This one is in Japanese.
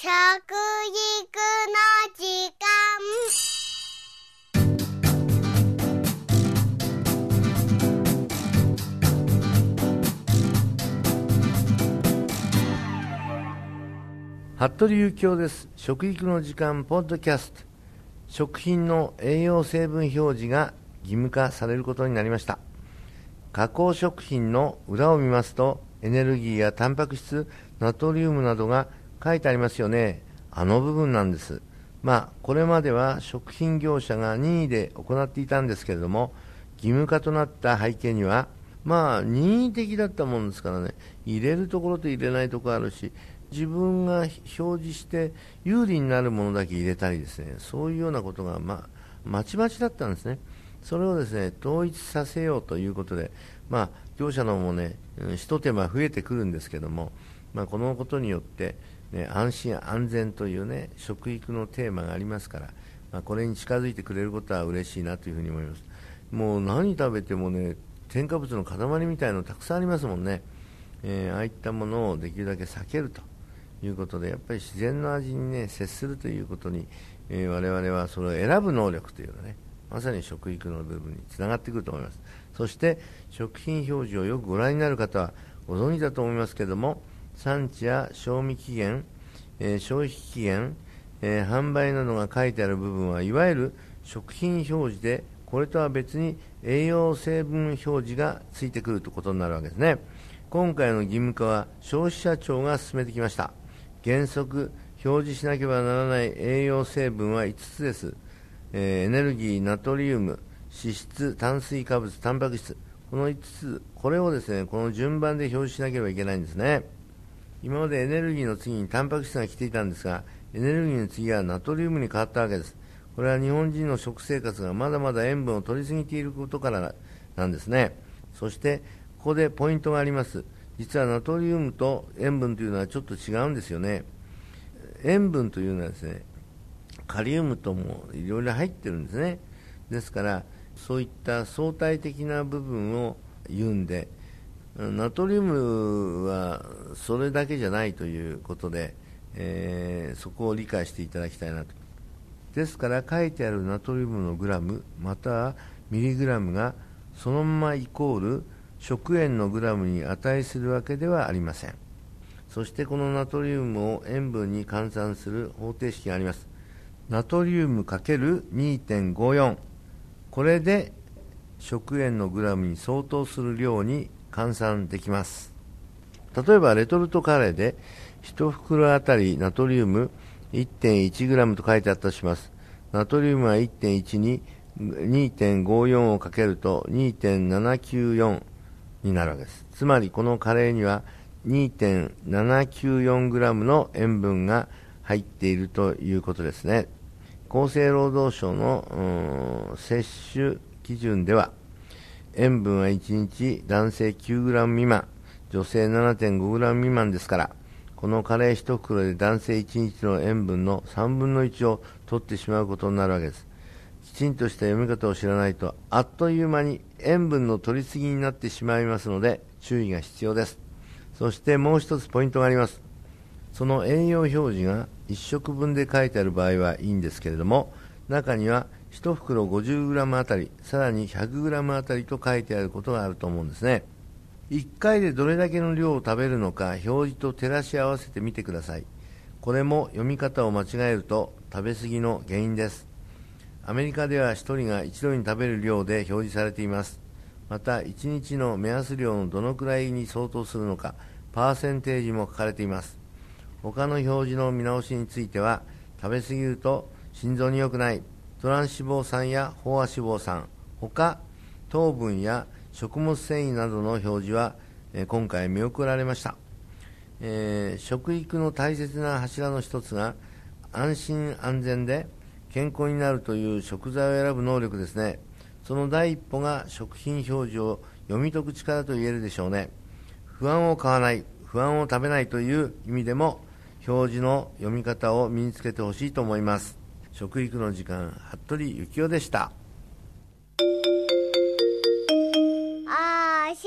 食育の時間。服部幸男です。食育の時間ポッドキャスト。食品の栄養成分表示が義務化されることになりました。加工食品の裏を見ますとエネルギーやタンパク質ナトリウムなどが書いてありますよね。あの部分なんです。まあこれまでは食品業者が任意で行っていたんですけれども義務化となった背景にはまあ任意的だったもんですからね。入れるところと入れないところあるし自分が表示して有利になるものだけ入れたりですね。そういうようなことが、まあ、まちまちだったんですね。それをですね統一させようということで、まあ、業者のもねひと手間増えてくるんですけども、まあ、このことによって、ね、安心安全というね食育のテーマがありますから、まあ、これに近づいてくれることは嬉しいなというふうに思います。もう何食べてもね添加物の塊みたいなのたくさんありますもんね、えー、ああいったものをできるだけ避けると。いうことでやっぱり自然の味に、ね、接するということに、えー、我々はそれを選ぶ能力というのはねまさに食育の部分につながってくると思います。そして食品表示をよくご覧になる方はご存知だと思いますけれども産地や賞味期限、えー、消費期限、えー、販売などが書いてある部分はいわゆる食品表示でこれとは別に栄養成分表示がついてくるということになるわけですね。今回の義務化は消費者庁が進めてきました。原則表示しなければならない栄養成分は5つです、えー、エネルギー、ナトリウム、脂質、炭水化物、タンパク質、この5つ、これをですねこの順番で表示しなければいけないんですね。今までエネルギーの次にタンパク質が来ていたんですが、エネルギーの次はナトリウムに変わったわけです。これは日本人の食生活がまだまだ塩分を取りすぎていることからなんですね。そして、ここでポイントがあります。実はナトリウムと塩分というのはちょっと違うんですよね塩分というのはですねカリウムともいろいろ入ってるんですねですからそういった相対的な部分を言うんでナトリウムはそれだけじゃないということで、えー、そこを理解していただきたいなと。ですから書いてあるナトリウムのグラムまたはミリグラムがそのままイコール食塩のグラムに値するわけではありません。そしてこのナトリウムを塩分に換算する方程式があります。ナトリウム ×2.54 これで食塩のグラムに相当する量に換算できます例えばレトルトカレーで1袋あたりナトリウム 1.1g と書いてあったとしますナトリウムは1.1に2.54をかけると2.794になるわけです。つまりこのカレーには 2.794g の塩分が入っているということですね。厚生労働省の摂取基準では塩分は1日男性 9g 未満、女性 7.5g 未満ですから、このカレー1袋で男性1日の塩分の3分の1を取ってしまうことになるわけです。きちんとした読み方を知らないとあっという間に塩分の取りすぎになってしまいますので注意が必要ですそしてもう一つポイントがありますその栄養表示が1食分で書いてある場合はいいんですけれども中には1袋 50g あたりさらに 100g あたりと書いてあることがあると思うんですね。1回でどれだけの量を食べるのか表示と照らし合わせてみてください。これも読み方を間違えると食べ過ぎの原因です。アメリカでは1人が一度に食べる量で表示されています。また1日の目安量のどのくらいに相当するのかパーセンテージも書かれています。他の表示の見直しについては食べ過ぎると心臓に良くない。トランス脂肪酸や飽和脂肪酸。他糖分や食物繊維などの表示は、え今回見送られました、えー、食育の大切な柱の一つが安心安全で健康になるという食材を選ぶ能力ですね。その第一歩が食品表示を読み解く力と言えるでしょうね。不安を買わない不安を食べないという意味でも表示の読み方を身につけてほしいと思います。食育の時間服部幸男でした。あし